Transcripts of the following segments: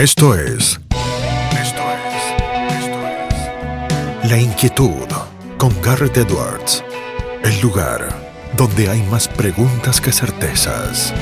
Esto es. Esto es. Esto es. La inquietud con Garrett Edwards. El lugar donde hay más preguntas que certezas.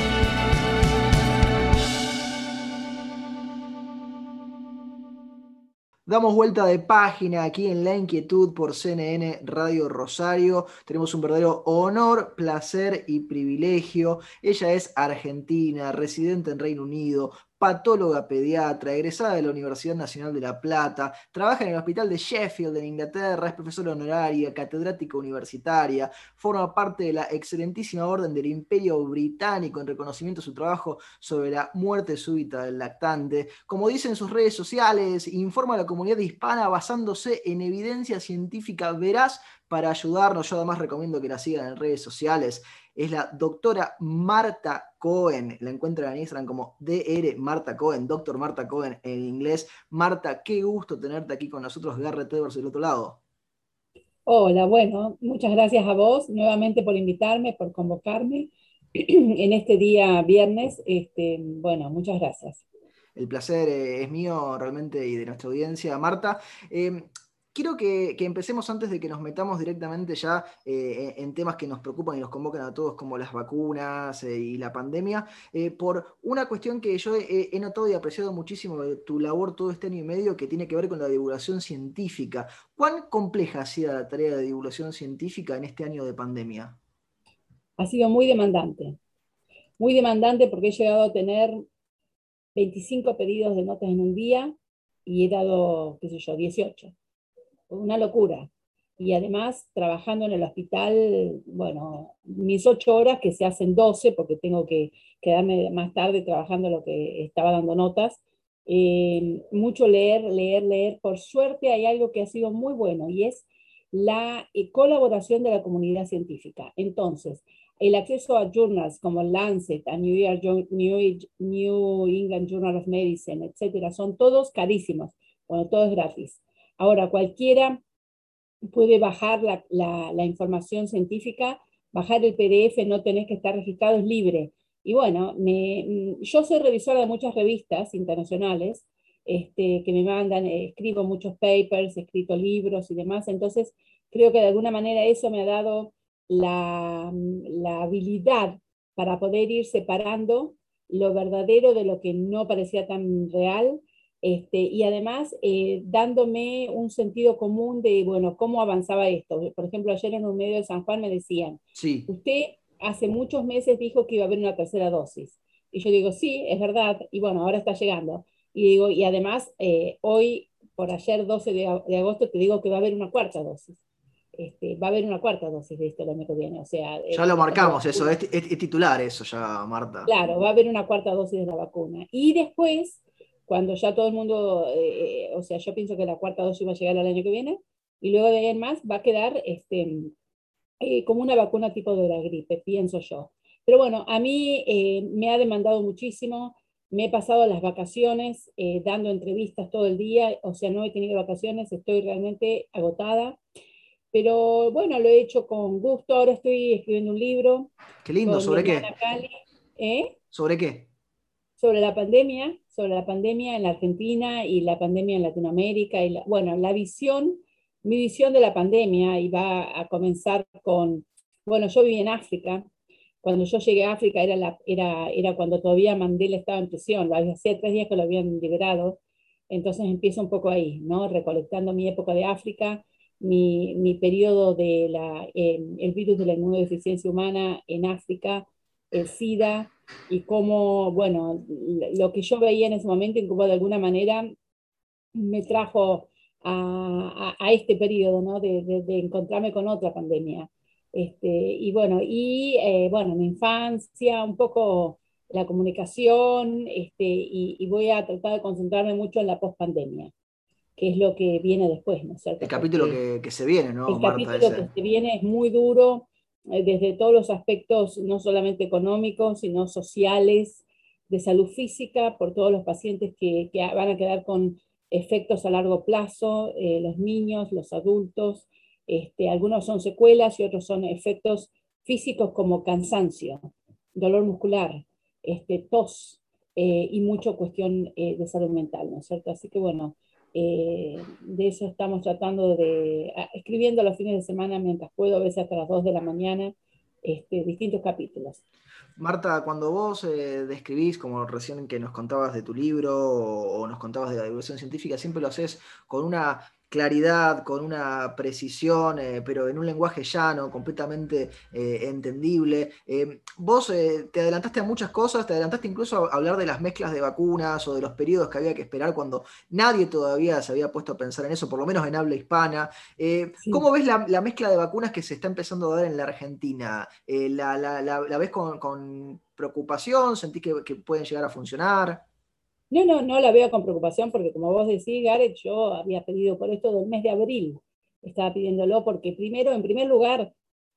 Damos vuelta de página aquí en La Inquietud por CNN Radio Rosario. Tenemos un verdadero honor, placer y privilegio. Ella es argentina, residente en Reino Unido, patóloga pediatra, egresada de la Universidad Nacional de La Plata, trabaja en el Hospital de Sheffield en Inglaterra, es profesora honoraria, catedrática universitaria, forma parte de la excelentísima Orden del Imperio Británico en reconocimiento de su trabajo sobre la muerte súbita del lactante. Como dice en sus redes sociales, informa a la comunidad hispana basándose en evidencia científica veraz para ayudarnos. Yo además recomiendo que la sigan en redes sociales es la doctora Marta Cohen. La encuentran en Instagram como DR Marta Cohen, doctor Marta Cohen en inglés. Marta, qué gusto tenerte aquí con nosotros, Garrett Edwards del otro lado. Hola, bueno, muchas gracias a vos nuevamente por invitarme, por convocarme en este día viernes. Este, bueno, muchas gracias. El placer eh, es mío realmente y de nuestra audiencia, Marta. Eh, quiero que, empecemos antes de que nos metamos directamente ya eh, en temas que nos preocupan y nos convocan a todos, como las vacunas eh, y la pandemia, eh, por una cuestión que yo he, notado y apreciado muchísimo de tu labor todo este año y medio, que tiene que ver con la divulgación científica. ¿Cuán compleja ha sido la tarea de divulgación científica en este año de pandemia? Ha sido muy demandante, muy demandante porque he llegado a tener 25 pedidos de notas en un día y he dado, qué sé yo, 18 una locura. Y además, trabajando en el hospital, bueno, mis ocho horas que se hacen doce, porque tengo que quedarme más tarde trabajando lo que estaba dando notas. Eh, mucho leer, leer, leer. Por suerte hay algo que ha sido muy bueno y es la eh, colaboración de la comunidad científica. Entonces, el acceso a journals como Lancet, a New, New England Journal of Medicine, etcétera, son todos carísimos. Bueno, todo es gratis. Ahora, cualquiera puede bajar la, información científica, bajar el PDF, no tenés que estar registrado, es libre. Y bueno, yo soy revisora de muchas revistas internacionales este, que me mandan, eh, escribo muchos papers, he escrito libros y demás, entonces creo que de alguna manera eso me ha dado la, la habilidad para poder ir separando lo verdadero de lo que no parecía tan real este, y además eh, dándome un sentido común de, bueno, cómo avanzaba esto. Por ejemplo, ayer en un medio de San Juan me decían, sí. usted hace muchos meses dijo que iba a haber una tercera dosis. Y yo digo, sí, es verdad, y bueno, ahora está llegando. Y digo, y además, eh, hoy, por ayer 12 de, agosto, te digo que va a haber una cuarta dosis. Este, va a haber una cuarta dosis de esto el año que viene. O sea, ya lo marcamos, eso, es, es, titular eso ya, Marta. Claro, va a haber una cuarta dosis de la vacuna. Y después, cuando ya todo el mundo, eh, eh, o sea, yo pienso que la cuarta dosis va a llegar el año que viene, y luego de ahí en más va a quedar este, eh, como una vacuna tipo de la gripe, pienso yo. Pero bueno, a mí me ha demandado muchísimo, me he pasado las vacaciones dando entrevistas todo el día, o sea, no he tenido vacaciones, estoy realmente agotada. Pero bueno, lo he hecho con gusto, ahora estoy escribiendo un libro. Qué lindo, ¿sobre qué? ¿Sobre qué? Sobre la pandemia, sobre la pandemia en la Argentina y la pandemia en Latinoamérica. Y bueno, la visión, mi visión de la pandemia iba a comenzar con, bueno, yo viví en África. Cuando yo llegué a África era, la, era, era cuando todavía Mandela estaba en prisión, hacía tres días que lo habían liberado. Entonces empiezo un poco ahí, ¿no? Recolectando mi época de África, mi, mi periodo de la, el virus de la inmunodeficiencia humana en África, el SIDA, y cómo, bueno, lo que yo veía en ese momento y cómo de alguna manera me trajo a, a, este periodo, ¿no? De, de, encontrarme con otra pandemia. Este, y bueno, y eh, bueno, mi infancia, un poco la comunicación, este, y, y, voy a tratar de concentrarme mucho en la pospandemia, que es lo que viene después, ¿no es cierto? El capítulo que, que, se viene, ¿no? El capítulo que se viene es muy duro, desde todos los aspectos, no solamente económicos, sino sociales, de salud física, por todos los pacientes que, van a quedar con efectos a largo plazo, eh, los niños, los adultos, este, algunos son secuelas y otros son efectos físicos como cansancio, dolor muscular, este, tos, eh, y mucho cuestión eh, de salud mental, ¿no es cierto? Así que bueno, de eso estamos tratando de, escribiendo los fines de semana mientras puedo, a veces hasta las 2 de la mañana, este, distintos capítulos. Marta, cuando vos describís, como recién que nos contabas de tu libro o, o, nos contabas de la divulgación científica, siempre lo haces con una claridad, con una precisión, eh, pero en un lenguaje llano, completamente eh, entendible. Eh, vos te adelantaste a muchas cosas, te adelantaste incluso a hablar de las mezclas de vacunas o de los periodos que había que esperar cuando nadie todavía se había puesto a pensar en eso, por lo menos en habla hispana. ¿Cómo ves la, mezcla de vacunas que se está empezando a dar en la Argentina? La, ves con, preocupación? ¿Sentís que pueden llegar a funcionar? No, no, no la veo con preocupación porque como vos decís, Gareth, yo había pedido por esto del mes de abril. Estaba pidiéndolo porque primero, en primer lugar,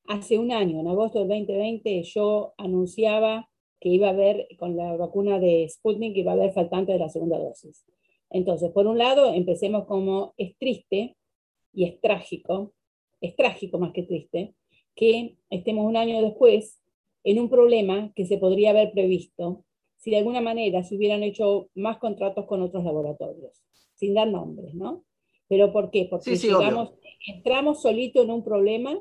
hace un año, en agosto del 2020, yo anunciaba que iba a haber, con la vacuna de Sputnik, iba a haber faltante de la segunda dosis. Entonces, por un lado, empecemos como es triste y es trágico, es trágico más que triste, que estemos un año después en un problema que se podría haber previsto si de alguna manera se hubieran hecho más contratos con otros laboratorios, sin dar nombres, ¿no? ¿Pero por qué? Porque entramos solito en un problema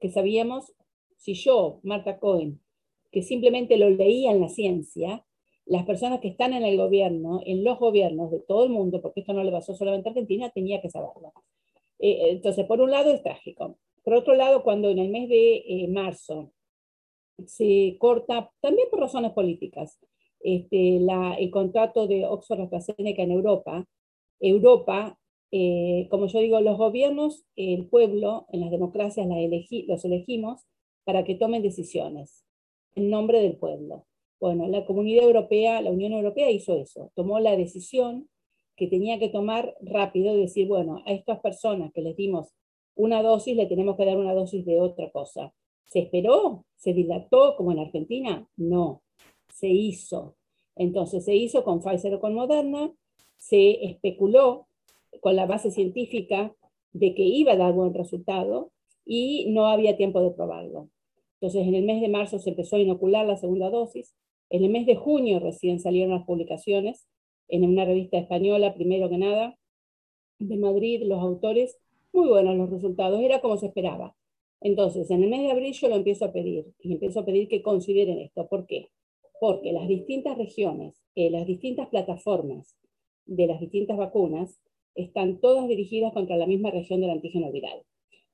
que sabíamos, si yo, Marta Cohen, que simplemente lo leía en la ciencia, las personas que están en el gobierno, en los gobiernos de todo el mundo, porque esto no le pasó solamente a Argentina, tenía que saberlo. Eh, entonces, por un lado es trágico. Por otro lado, cuando en el mes de eh, marzo se corta, también por razones políticas, este, el contrato de Oxford AstraZeneca en Europa, Europa, eh, como yo digo, los gobiernos, el pueblo, en las democracias los elegimos para que tomen decisiones en nombre del pueblo. Bueno, la comunidad europea, la Unión Europea hizo eso, tomó la decisión que tenía que tomar rápido y decir, bueno, a estas personas que les dimos una dosis, le tenemos que dar una dosis de otra cosa. ¿Se esperó? ¿Se dilató como en Argentina? No se hizo. Entonces se hizo con Pfizer o con Moderna, se especuló con la base científica de que iba a dar buen resultado y no había tiempo de probarlo. Entonces en el mes de marzo se empezó a inocular la segunda dosis, en el mes de junio recién salieron las publicaciones en una revista española, primero que nada, de Madrid, los autores, muy buenos los resultados, era como se esperaba. Entonces, en el mes de abril yo lo empiezo a pedir, y empiezo a pedir que consideren esto. ¿Por qué? Porque las distintas regiones, eh, las distintas plataformas de las distintas vacunas están todas dirigidas contra la misma región del antígeno viral.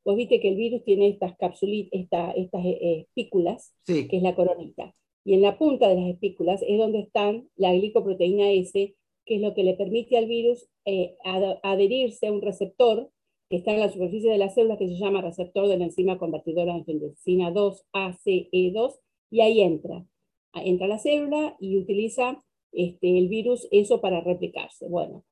Vos viste que el virus tiene estas capsulitas, estas eh, espículas, que es la coronita. Y en la punta de las espículas es donde están la glicoproteína S, que es lo que le permite al virus eh, adherirse a un receptor que está en la superficie de las células, que se llama receptor de la enzima convertidora de angiotensina 2, ACE2, y ahí entra entra a la célula y utiliza este, el virus eso para replicarse. Bueno,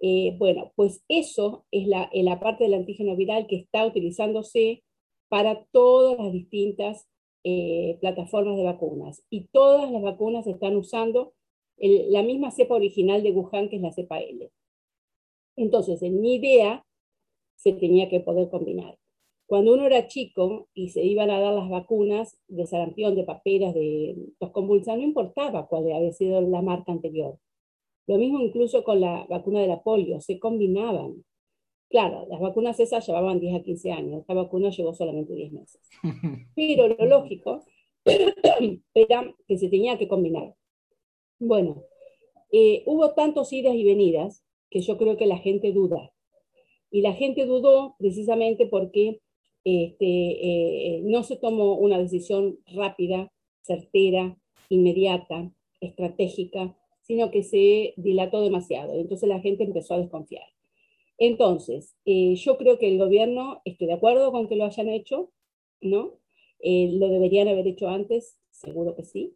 eh, bueno pues eso es la, la parte del antígeno viral que está utilizándose para todas las distintas eh, plataformas de vacunas. Y todas las vacunas están usando la misma cepa original de Wuhan, que es la cepa L. Entonces, en mi idea, se tenía que poder combinar. Cuando uno era chico y se iban a dar las vacunas de sarampión, de paperas, de convulsa, no importaba cuál había sido la marca anterior. Lo mismo incluso con la vacuna de la polio, se combinaban. Claro, las vacunas esas llevaban 10 a 15 años, esta vacuna llevó solamente 10 meses. Pero lo lógico era que se tenía que combinar. Bueno, eh, hubo tantos idas y venidas que yo creo que la gente duda. Y la gente dudó precisamente porque este, eh, no se tomó una decisión rápida, certera, inmediata, estratégica, sino que se dilató demasiado. Entonces la gente empezó a desconfiar. Entonces, eh, yo creo que el gobierno, estoy de acuerdo con que lo hayan hecho, ¿no? Eh, lo deberían haber hecho antes, seguro que sí,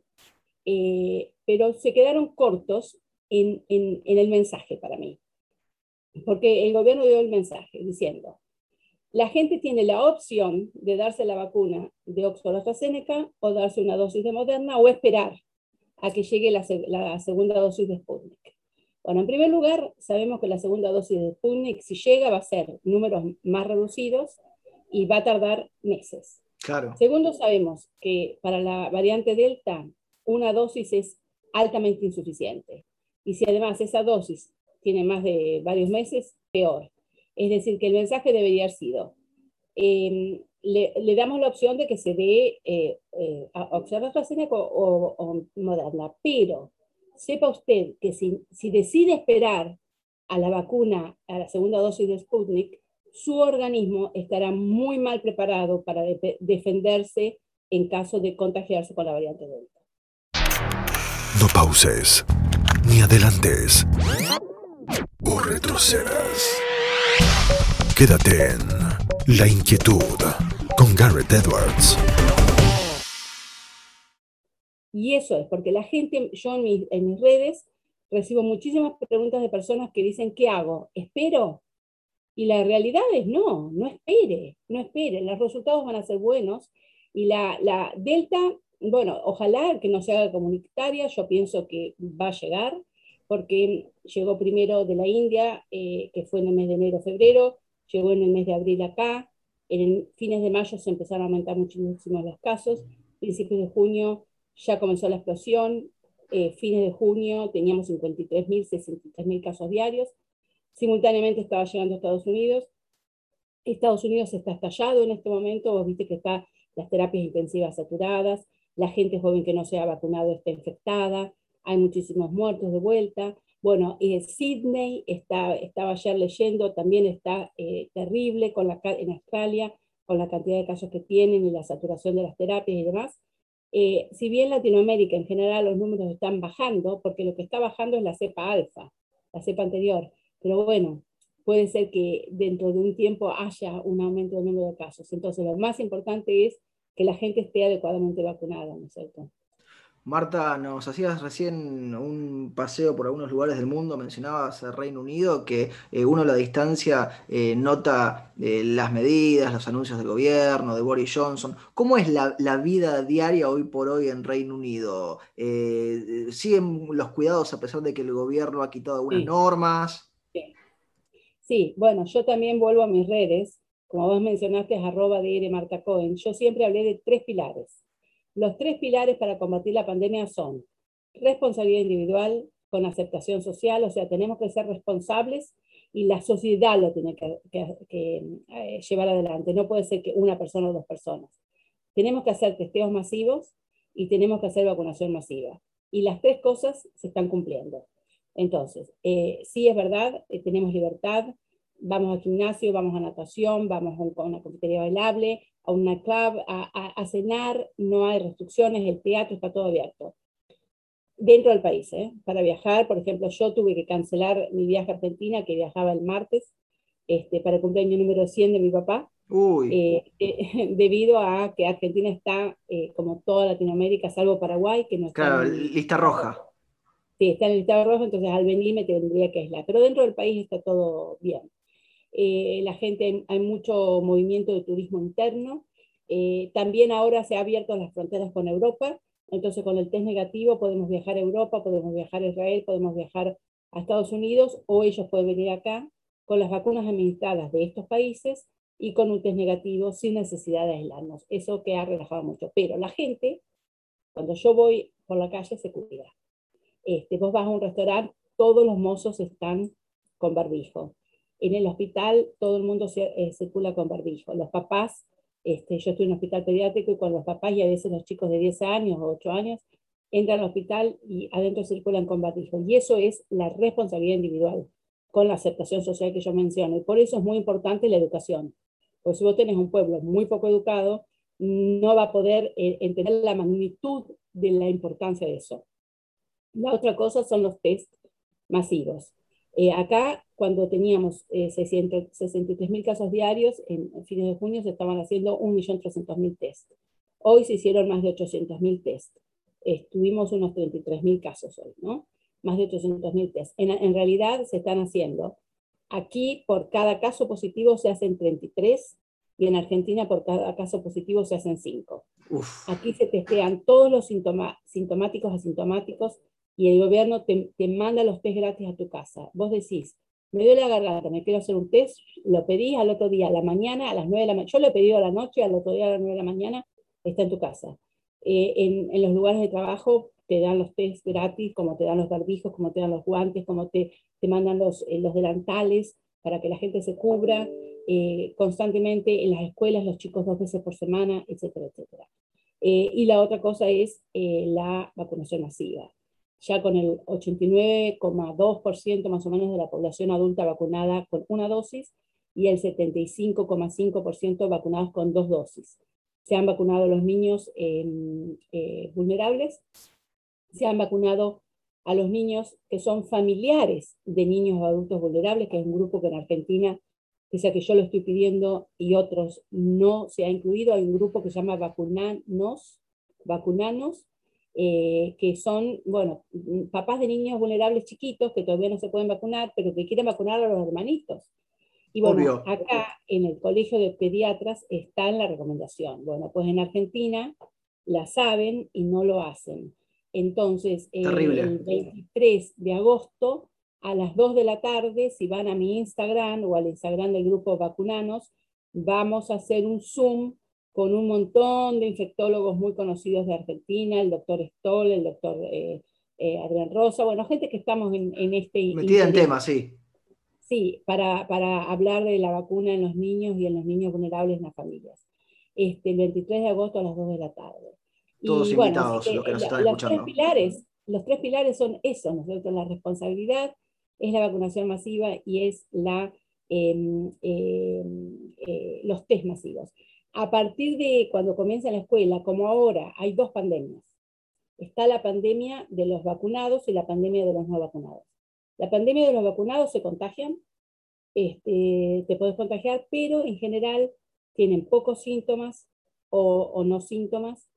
pero se quedaron cortos en el mensaje para mí. Porque el gobierno dio el mensaje diciendo, la gente tiene la opción de darse la vacuna de Oxford AstraZeneca o darse una dosis de Moderna o esperar a que llegue la, segunda dosis de Sputnik. Bueno, en primer lugar, sabemos que la segunda dosis de Sputnik, si llega, va a ser números más reducidos y va a tardar meses. Claro. Segundo, sabemos que para la variante Delta, una dosis es altamente insuficiente. Y si además esa dosis tiene más de varios meses, peor. Es decir, que el mensaje debería haber sido, em, le, damos la opción de que se dé eh, eh, AstraZeneca o, o, Moderna, pero sepa usted que si, si decide esperar a la vacuna, a la segunda dosis de Sputnik, su organismo estará muy mal preparado para defenderse en caso de contagiarse con la variante Delta. No pauses, ni adelantes, o retrocedas. Quédate en La Inquietud con Garrett Edwards. Y eso es, porque la gente, yo en mis, en mis redes recibo muchísimas preguntas de personas que dicen, ¿qué hago? ¿Espero? Y la realidad es no, no espere, no espere, los resultados van a ser buenos. Y la, la Delta, bueno, ojalá que no se haga comunitaria, yo pienso que va a llegar, porque llegó primero de la India, eh, que fue en el mes de enero-febrero, llegó en el mes de abril acá, en fines de mayo se empezaron a aumentar muchísimo los casos, principios de junio ya comenzó la explosión, eh, fines de junio teníamos 53.000, 63.000 casos diarios, simultáneamente estaba llegando a Estados Unidos. Estados Unidos está estallado en este momento, vos viste que están las terapias intensivas saturadas, la gente joven que no se ha vacunado está infectada, hay muchísimos muertos de vuelta. Bueno, eh, Sydney, está, estaba ayer leyendo, también está eh, terrible con la, en Australia, con la cantidad de casos que tienen y la saturación de las terapias y demás. Eh, si bien Latinoamérica en general los números están bajando, porque lo que está bajando es la cepa alfa, la cepa anterior, pero bueno, puede ser que dentro de un tiempo haya un aumento del número de casos. Entonces, lo más importante es que la gente esté adecuadamente vacunada, ¿no es cierto? Marta, nos hacías recién un paseo por algunos lugares del mundo, mencionabas el Reino Unido, que eh, uno a la distancia eh, nota eh, las medidas, los anuncios del gobierno, de Boris Johnson. ¿Cómo es la, vida diaria hoy por hoy en Reino Unido? ¿Siguen los cuidados a pesar de que el gobierno ha quitado algunas normas? Sí. bueno, yo también vuelvo a mis redes, como vos mencionaste, es arroba de Marta Cohen. Yo siempre hablé de tres pilares los tres pilares para combatir la pandemia son responsabilidad individual con aceptación social, o sea, tenemos que ser responsables y la sociedad lo tiene que, eh, llevar adelante. No puede ser que una persona o dos personas. Tenemos que hacer testeos masivos y tenemos que hacer vacunación masiva. Y las tres cosas se están cumpliendo. Entonces, eh, sí es verdad, eh, tenemos libertad, vamos al gimnasio, vamos a natación, vamos a una cafetería bailable, a una club, a, cenar, no hay restricciones, el teatro está todo abierto. Dentro del país, ¿eh? para viajar, por ejemplo, yo tuve que cancelar mi viaje a Argentina, que viajaba el martes, este, para el cumpleaños número 100 de mi papá, eh, eh, debido a que Argentina está, como toda Latinoamérica, salvo Paraguay, que no está... Claro, lista roja. Sí, está en lista roja, entonces al venir me tendría que aislar. Pero dentro del país está todo bien. Eh, la gente, hay mucho movimiento de turismo interno. Eh, también ahora se ha abierto las fronteras con Europa, entonces con el test negativo podemos viajar a Europa, podemos viajar a Israel, podemos viajar a Estados Unidos o ellos pueden venir acá con las vacunas administradas de estos países y con un test negativo sin necesidad de aislarnos. Eso que ha relajado mucho. Pero la gente, cuando yo voy por la calle, se cuida. Este, vos vas a un restaurante, todos los mozos están con barbijo. En el hospital todo el mundo se, eh, circula con barbijo. Los papás, este, yo estoy en un hospital pediátrico y con los papás y a veces los chicos de 10 años o 8 años entran al hospital y adentro circulan con barbijo. Y eso es la responsabilidad individual con la aceptación social que yo menciono. Y por eso es muy importante la educación. Porque si vos tenés un pueblo muy poco educado, no va a poder eh, entender la magnitud de la importancia de eso. La otra cosa son los test masivos. Eh, acá cuando teníamos eh, 63.000 casos diarios, en, fines de junio se estaban haciendo 1.300.000 test. Hoy se hicieron más de 800.000 test. Estuvimos unos 33.000 casos hoy, ¿no? Más de 800.000 test. En, en realidad se están haciendo. Aquí por cada caso positivo se hacen 33 y en Argentina por cada caso positivo se hacen 5. Aquí se testean todos los sintomáticos, asintomáticos y el gobierno te, te, manda los test gratis a tu casa. Vos decís, me duele la garganta, me quiero hacer un test, lo pedí al otro día, a la mañana, a las 9 de la mañana, yo lo he pedido a la noche, al otro día a las 9 de la mañana, está en tu casa. Eh, en, en, los lugares de trabajo te dan los test gratis, como te dan los barbijos, como te dan los guantes, como te, te mandan los, eh, los delantales para que la gente se cubra eh, constantemente en las escuelas, los chicos dos veces por semana, etcétera, etcétera. Eh, y la otra cosa es la vacunación masiva. Ya con el 89,2% más o menos de la población adulta vacunada con una dosis y el 75,5% vacunados con dos dosis. Se han vacunado los niños vulnerables, se han vacunado a los niños que son familiares de niños o adultos vulnerables, que es un grupo que en Argentina, pese a que yo lo estoy pidiendo y otros no se ha incluido, hay un grupo que se llama Vacunanos, Vacunanos, eh, que son, bueno, papás de niños vulnerables chiquitos que todavía no se pueden vacunar, pero que quieren vacunar a los hermanitos. Y bueno, acá en el Colegio de Pediatras está en la recomendación. Bueno, pues en Argentina la saben y no lo hacen. Entonces, el 23 de agosto a las 2 de la tarde, si van a mi Instagram o al Instagram del grupo Vacunanos, vamos a hacer un Zoom con un montón de infectólogos muy conocidos de Argentina, el doctor Stoll, el doctor eh, eh, Adrián Rosa, bueno, gente que estamos en, en este... Metida en tema, sí. Sí, para, para, hablar de la vacuna en los niños y en los niños vulnerables en las familias. Este, el 23 de agosto a las 2 de la tarde todos invitados los que nos están escuchando. Los tres, pilares, los tres pilares son eso, ¿no es La responsabilidad, es la vacunación masiva y es la, em, em, eh, los test masivos. A partir de cuando comienza la escuela, como ahora, hay dos pandemias. Está la pandemia de los vacunados y la pandemia de los no vacunados. La pandemia de los vacunados se contagian, este, te puedes contagiar, pero en general tienen pocos síntomas o, no síntomas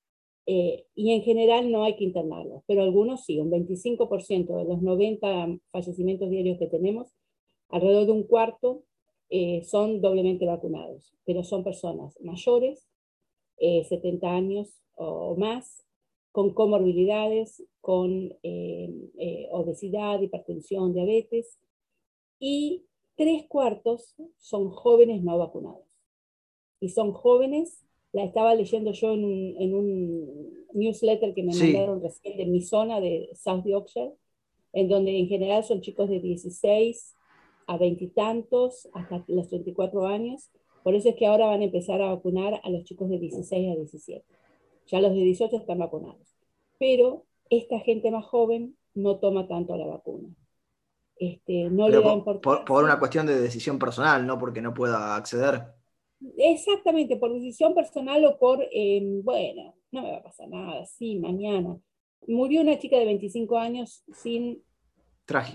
eh, y en general no hay que internarlos, pero algunos sí, un 25% de los 90 fallecimientos diarios que tenemos, alrededor de un cuarto eh, son doblemente vacunados, pero son personas mayores, 70 eh, años o más, con comorbilidades, con obesidad, hipertensión, diabetes, y tres cuartos son jóvenes no vacunados. Y son jóvenes la estaba leyendo yo en un, newsletter que me mandaron recién de mi zona de South Yorkshire, en donde en general son chicos de 16 a 20 y tantos, hasta los 34 años. Por eso es que ahora van a empezar a vacunar a los chicos de 16 a 17. Ya los de 18 están vacunados. Pero esta gente más joven no toma tanto la vacuna. Este, no le da por, por, una cuestión de decisión personal, no porque no pueda acceder. Exactamente, por decisión personal o por, em, bueno, no me va a pasar nada, sí, mañana. Murió una chica de 25 años sin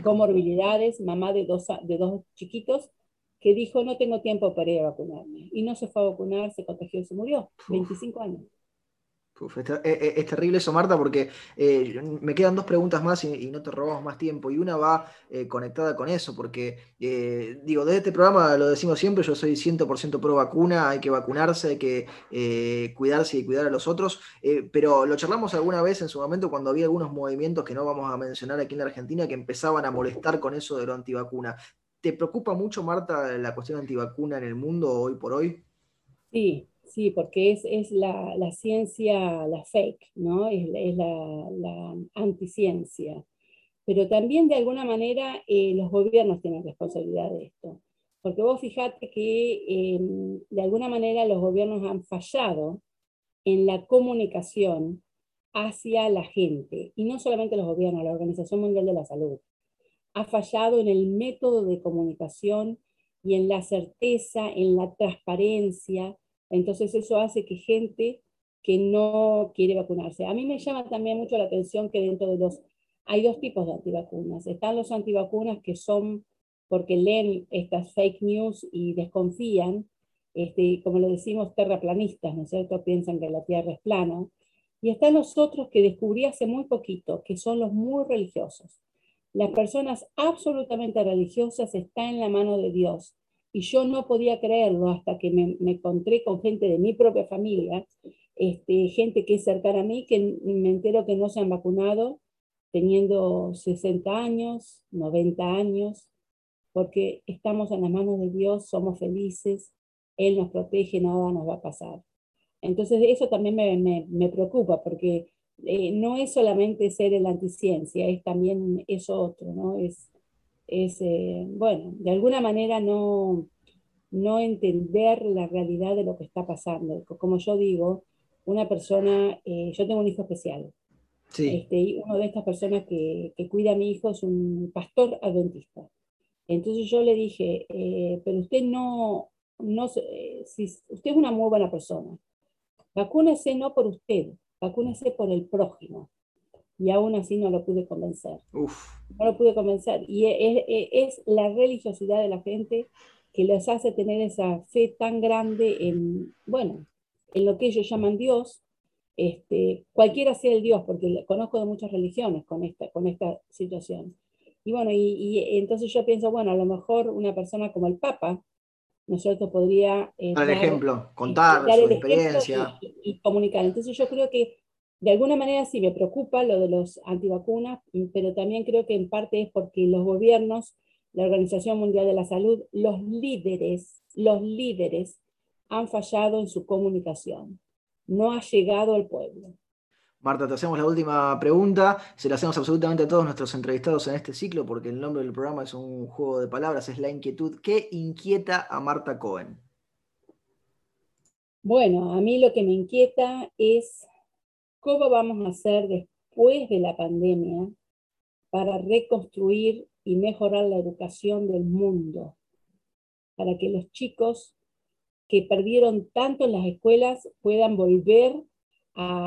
comorbilidades, mamá de dos, de dos chiquitos, que dijo, no tengo tiempo para ir a vacunarme. Y no se fue a vacunar, se contagió y se murió. 25 años es, terrible eso, Marta, porque eh, me quedan dos preguntas más y, no te robamos más tiempo. Y una va eh, conectada con eso, porque, eh, digo, desde este programa lo decimos siempre, yo soy 100% pro vacuna, hay que vacunarse, hay que cuidarse y cuidar a los otros, pero lo charlamos alguna vez en su momento cuando había algunos movimientos que no vamos a mencionar aquí en la Argentina que empezaban a molestar con eso de lo antivacuna. ¿Te preocupa mucho, Marta, la cuestión antivacuna en el mundo hoy por hoy? Sí, Sí, porque es, es la, la, ciencia, la fake, ¿no? Es, es la, la, anticiencia. Pero también de alguna manera eh, los gobiernos tienen responsabilidad de esto. Porque vos fijate que em, de alguna manera los gobiernos han fallado en la comunicación hacia la gente. Y no solamente los gobiernos, la Organización Mundial de la Salud. Ha fallado en el método de comunicación y en la certeza, en la transparencia, entonces eso hace que gente que no quiere vacunarse. A mí me llama también mucho la atención que dentro de los... Hay dos tipos de antivacunas. Están los antivacunas que son porque leen estas fake news y desconfían, este, como lo decimos, terraplanistas, ¿no es cierto? Piensan que la Tierra es plana. Y están los otros que descubrí hace muy poquito, que son los muy religiosos. Las personas absolutamente religiosas están en la mano de Dios y yo no podía creerlo hasta que me, encontré con gente de mi propia familia, este, gente que es cercana a mí, que me entero que no se han vacunado teniendo 60 años, 90 años, porque estamos en las manos de Dios, somos felices, Él nos protege, nada nos va a pasar. Entonces eso también me, me, me preocupa, porque eh, no es solamente ser el anticiencia, es también eso otro, ¿no? Es, es eh, bueno, de alguna manera no, no entender la realidad de lo que está pasando. Como yo digo, una persona, eh, yo tengo un hijo especial, este, y una de estas personas que, que, cuida a mi hijo es un pastor adventista. Entonces yo le dije, pero usted no, no si usted es una muy buena persona, vacúnese no por usted, vacúnese por el prójimo. Y aún así no lo pude convencer. No lo pude convencer. Y es, la religiosidad de la gente que les hace tener esa fe tan grande en, bueno, en lo que ellos llaman Dios, este, cualquiera sea el Dios, porque conozco de muchas religiones con esta, con esta situación. Y bueno, y, entonces yo pienso, bueno, a lo mejor una persona como el Papa, ¿no es cierto?, podría... Eh, dar el ejemplo, contar su experiencia. Y, comunicar. Entonces yo creo que de alguna manera sí me preocupa lo de los antivacunas, pero también creo que en parte es porque los gobiernos, la Organización Mundial de la Salud, los líderes, los líderes han fallado en su comunicación. No ha llegado al pueblo. Marta, te hacemos la última pregunta. Se la hacemos absolutamente a todos nuestros entrevistados en este ciclo, porque el nombre del programa es un juego de palabras, es la inquietud. ¿Qué inquieta a Marta Cohen? Bueno, a mí lo que me inquieta es cómo vamos a hacer después de la pandemia para reconstruir y mejorar la educación del mundo, para que los chicos que perdieron tanto en las escuelas puedan volver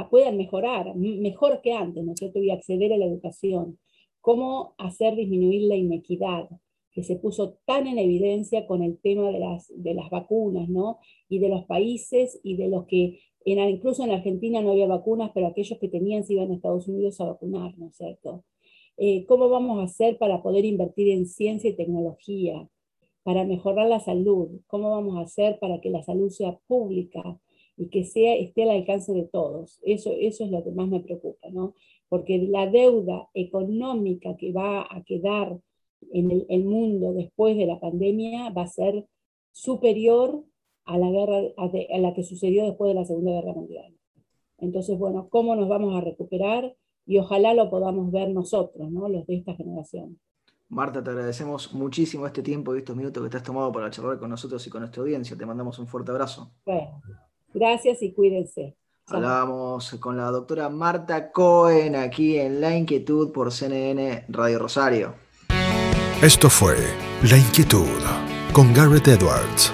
puedan mejorar, mejor que antes, ¿no es cierto? Y acceder a la educación. Cómo hacer disminuir la inequidad, que se puso tan en evidencia con el tema de las, de las vacunas, ¿no? Y de los países y de los que, en, incluso en Argentina no había vacunas, pero aquellos que tenían se iban a Estados Unidos a vacunar, ¿no es cierto? Eh, ¿Cómo vamos a hacer para poder invertir en ciencia y tecnología? Para mejorar la salud, ¿cómo vamos a hacer para que la salud sea pública, y que sea, esté al alcance de todos. Eso, eso es lo que más me preocupa, ¿no? Porque la deuda económica que va a quedar en el, mundo después de la pandemia va a ser superior a la, guerra, a, la que sucedió después de la Segunda Guerra Mundial. Entonces, bueno, ¿cómo nos vamos a recuperar? Y ojalá lo podamos ver nosotros, ¿no? los de esta generación. Marta, te agradecemos muchísimo este tiempo y estos minutos que te has tomado para charlar con nosotros y con nuestra audiencia. Te mandamos un fuerte abrazo. Bueno, Gracias y cuídense. Hablábamos con la doctora Marta Cohen aquí en La Inquietud por CNN Radio Rosario. Esto fue La Inquietud con Garrett Edwards.